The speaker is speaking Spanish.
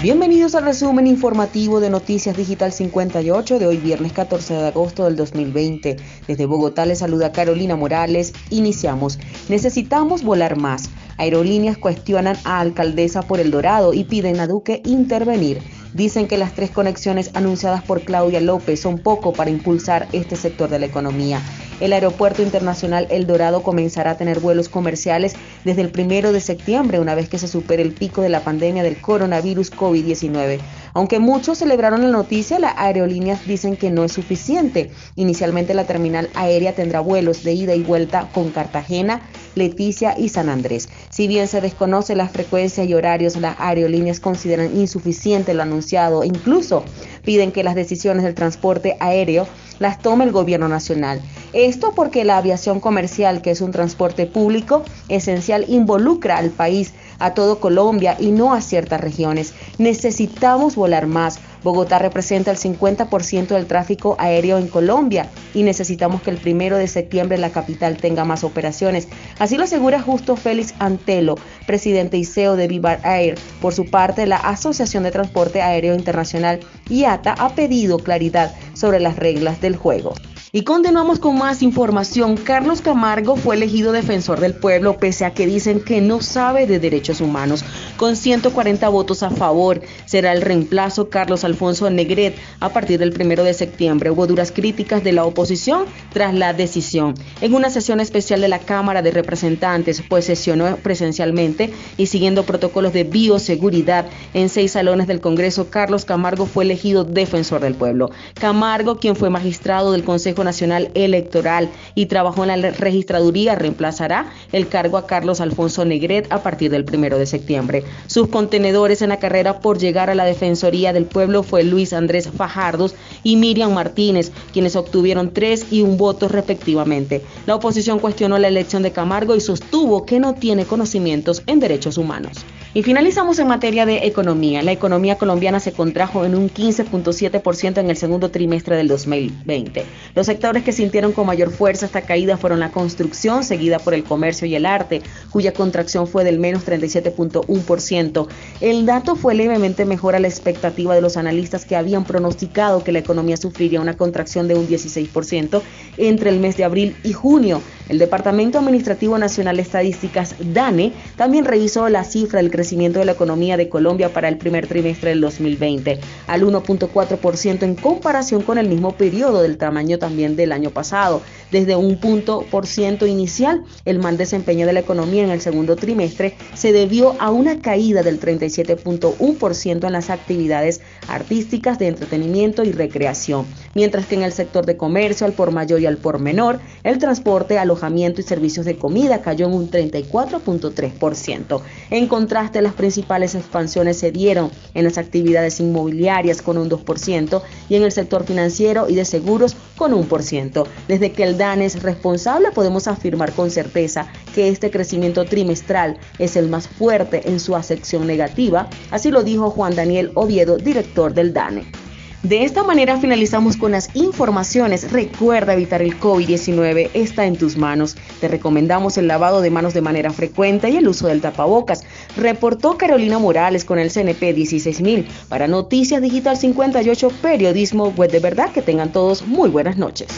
Bienvenidos al resumen informativo de Noticias Digital 58 de hoy viernes 14 de agosto del 2020. Desde Bogotá les saluda Carolina Morales. Iniciamos. Necesitamos volar más. Aerolíneas cuestionan a alcaldesa por El Dorado y piden a Duque intervenir. Dicen que las tres conexiones anunciadas por Claudia López son poco para impulsar este sector de la economía. El Aeropuerto Internacional El Dorado comenzará a tener vuelos comerciales desde el primero de septiembre, una vez que se supere el pico de la pandemia del coronavirus COVID-19. Aunque muchos celebraron la noticia, las aerolíneas dicen que no es suficiente. Inicialmente la terminal aérea tendrá vuelos de ida y vuelta con Cartagena, Leticia y San Andrés. Si bien se desconoce la frecuencia y horarios, las aerolíneas consideran insuficiente lo anunciado incluso piden que las decisiones del transporte aéreo las tome el gobierno nacional. Esto porque la aviación comercial, que es un transporte público esencial, involucra al país, a todo Colombia y no a ciertas regiones. Necesitamos volar más. Bogotá representa el 50% del tráfico aéreo en Colombia y necesitamos que el primero de septiembre la capital tenga más operaciones. Así lo asegura justo Félix Antelo, presidente y CEO de Vivar Air. Por su parte, la Asociación de Transporte Aéreo Internacional, IATA, ha pedido claridad sobre las reglas del juego. Y continuamos con más información. Carlos Camargo fue elegido defensor del pueblo pese a que dicen que no sabe de derechos humanos. Con 140 votos a favor, será el reemplazo Carlos Alfonso Negret a partir del primero de septiembre. Hubo duras críticas de la oposición tras la decisión. En una sesión especial de la Cámara de Representantes, pues sesionó presencialmente y siguiendo protocolos de bioseguridad en seis salones del Congreso, Carlos Camargo fue elegido defensor del pueblo. Camargo, quien fue magistrado del Consejo Nacional Electoral y trabajó en la registraduría, reemplazará el cargo a Carlos Alfonso Negret a partir del primero de septiembre. Sus contenedores en la carrera por llegar a la Defensoría del Pueblo fue Luis Andrés Fajardos y Miriam Martínez, quienes obtuvieron tres y un voto respectivamente. La oposición cuestionó la elección de Camargo y sostuvo que no tiene conocimientos en derechos humanos. Y finalizamos en materia de economía. La economía colombiana se contrajo en un 15.7% en el segundo trimestre del 2020. Los sectores que sintieron con mayor fuerza esta caída fueron la construcción, seguida por el comercio y el arte, cuya contracción fue del menos 37.1%. El dato fue levemente mejor a la expectativa de los analistas que habían pronosticado que la economía sufriría una contracción de un 16% entre el mes de abril y junio. El Departamento Administrativo Nacional de Estadísticas, DANE, también revisó la cifra del crecimiento de la economía de Colombia para el primer trimestre del 2020, al 1.4% en comparación con el mismo periodo del tamaño también del año pasado. Desde un punto por ciento inicial, el mal desempeño de la economía en el segundo trimestre se debió a una caída del 37.1% en las actividades artísticas de entretenimiento y recreación, mientras que en el sector de comercio al por mayor y al por menor, el transporte, alojamiento y servicios de comida cayó en un 34.3%. En contraste, las principales expansiones se dieron en las actividades inmobiliarias con un 2% y en el sector financiero y de seguros con un por ciento. Desde que el DAN es responsable, podemos afirmar con certeza que este crecimiento trimestral es el más fuerte en su acepción negativa, así lo dijo Juan Daniel Oviedo, director del DANE. De esta manera finalizamos con las informaciones. Recuerda evitar el COVID-19, está en tus manos. Te recomendamos el lavado de manos de manera frecuente y el uso del tapabocas. Reportó Carolina Morales con el CNP 16000 para Noticias Digital 58, periodismo web de verdad. Que tengan todos muy buenas noches.